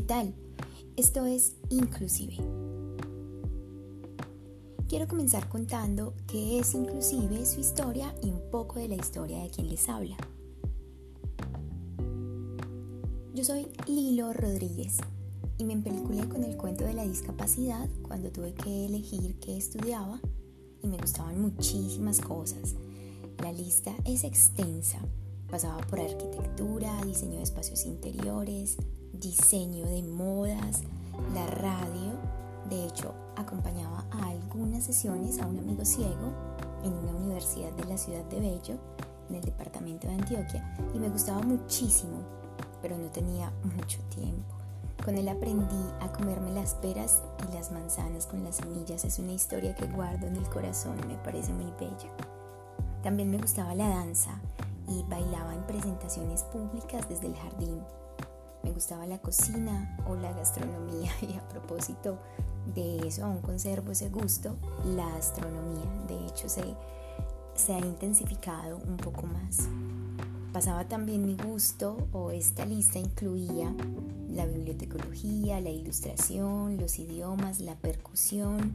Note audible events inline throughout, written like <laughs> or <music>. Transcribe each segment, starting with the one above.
¿qué tal? Esto es Inclusive. Quiero comenzar contando qué es Inclusive, su historia y un poco de la historia de quien les habla. Yo soy Lilo Rodríguez y me empeliculé con el cuento de la discapacidad cuando tuve que elegir qué estudiaba y me gustaban muchísimas cosas. La lista es extensa. Pasaba por arquitectura, diseño de espacios interiores, diseño de modas, la radio. De hecho, acompañaba a algunas sesiones a un amigo ciego en una universidad de la ciudad de Bello, en el departamento de Antioquia, y me gustaba muchísimo, pero no tenía mucho tiempo. Con él aprendí a comerme las peras y las manzanas con las semillas. Es una historia que guardo en el corazón, me parece muy bella. También me gustaba la danza y bailaba en presentaciones públicas desde el jardín. Me gustaba la cocina o la gastronomía <laughs> y a propósito de eso aún conservo ese gusto, la astronomía. De hecho se, se ha intensificado un poco más. Pasaba también mi gusto o esta lista incluía la bibliotecología, la ilustración, los idiomas, la percusión,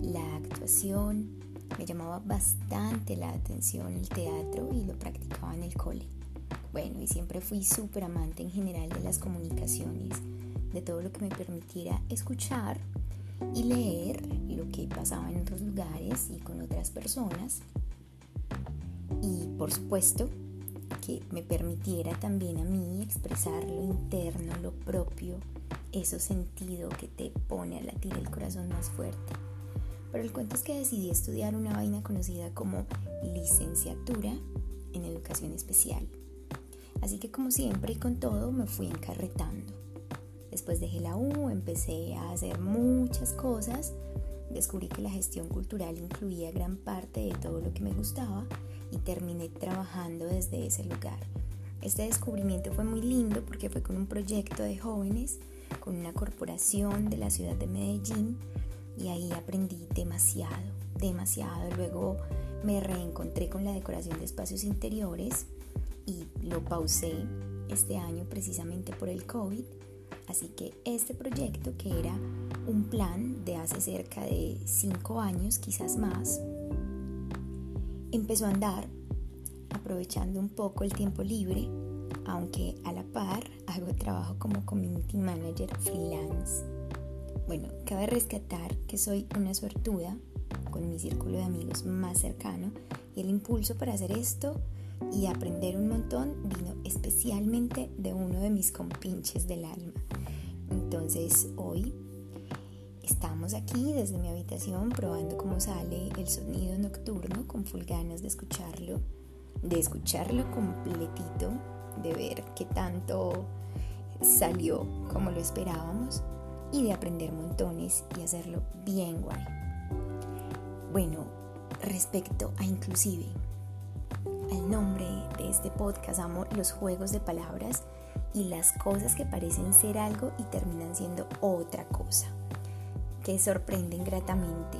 la actuación. Me llamaba bastante la atención el teatro y lo practicaba en el cole. Bueno, y siempre fui súper amante en general de las comunicaciones, de todo lo que me permitiera escuchar y leer lo que pasaba en otros lugares y con otras personas. Y por supuesto, que me permitiera también a mí expresar lo interno, lo propio, eso sentido que te pone a latir el corazón más fuerte. Pero el cuento es que decidí estudiar una vaina conocida como licenciatura en educación especial. Así que como siempre y con todo me fui encarretando. Después dejé la U, empecé a hacer muchas cosas, descubrí que la gestión cultural incluía gran parte de todo lo que me gustaba y terminé trabajando desde ese lugar. Este descubrimiento fue muy lindo porque fue con un proyecto de jóvenes, con una corporación de la ciudad de Medellín y ahí aprendí demasiado, demasiado. Luego me reencontré con la decoración de espacios interiores y lo pausé este año precisamente por el COVID. Así que este proyecto, que era un plan de hace cerca de cinco años, quizás más, empezó a andar aprovechando un poco el tiempo libre, aunque a la par hago trabajo como community manager freelance. Bueno, cabe rescatar que soy una suertuda con mi círculo de amigos más cercano y el impulso para hacer esto y aprender un montón vino especialmente de uno de mis compinches del alma. Entonces hoy Estamos aquí desde mi habitación probando cómo sale el sonido nocturno con full ganas de escucharlo, de escucharlo completito, de ver qué tanto salió como lo esperábamos y de aprender montones y hacerlo bien guay. Bueno, respecto a inclusive, al nombre de este podcast amo los juegos de palabras y las cosas que parecen ser algo y terminan siendo otra cosa que sorprenden gratamente.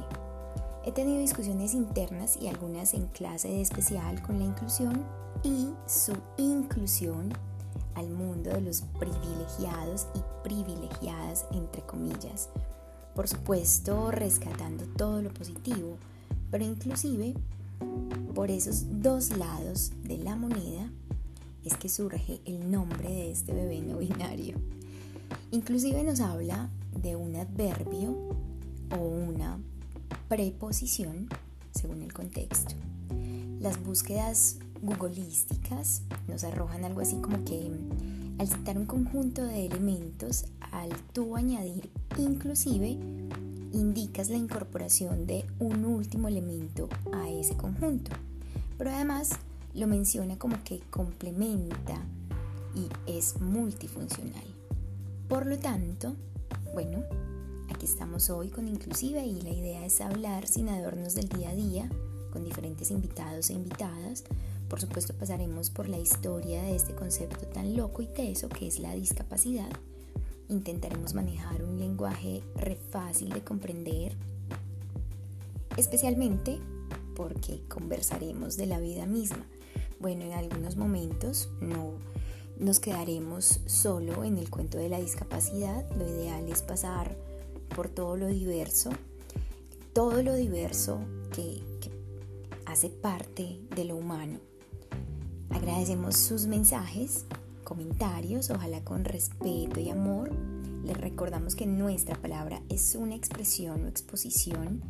He tenido discusiones internas y algunas en clase de especial con la inclusión y su inclusión al mundo de los privilegiados y privilegiadas, entre comillas. Por supuesto, rescatando todo lo positivo, pero inclusive por esos dos lados de la moneda es que surge el nombre de este bebé no binario. Inclusive nos habla de un adverbio o una preposición según el contexto. Las búsquedas googleísticas nos arrojan algo así como que al citar un conjunto de elementos, al tú añadir inclusive, indicas la incorporación de un último elemento a ese conjunto. Pero además lo menciona como que complementa y es multifuncional. Por lo tanto, bueno, aquí estamos hoy con Inclusive y la idea es hablar sin adornos del día a día, con diferentes invitados e invitadas. Por supuesto pasaremos por la historia de este concepto tan loco y teso que es la discapacidad. Intentaremos manejar un lenguaje re fácil de comprender, especialmente porque conversaremos de la vida misma. Bueno, en algunos momentos no nos quedaremos solo en el cuento de la discapacidad. Lo ideal es pasar por todo lo diverso, todo lo diverso que, que hace parte de lo humano. Agradecemos sus mensajes, comentarios, ojalá con respeto y amor. Les recordamos que nuestra palabra es una expresión o exposición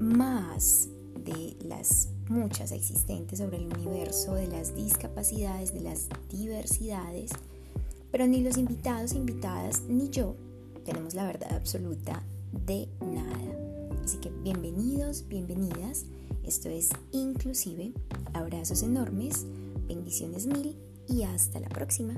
más de las muchas existentes sobre el universo, de las discapacidades, de las diversidades, pero ni los invitados, invitadas, ni yo tenemos la verdad absoluta de nada. Así que bienvenidos, bienvenidas. Esto es inclusive. Abrazos enormes, Bendiciones mil y hasta la próxima.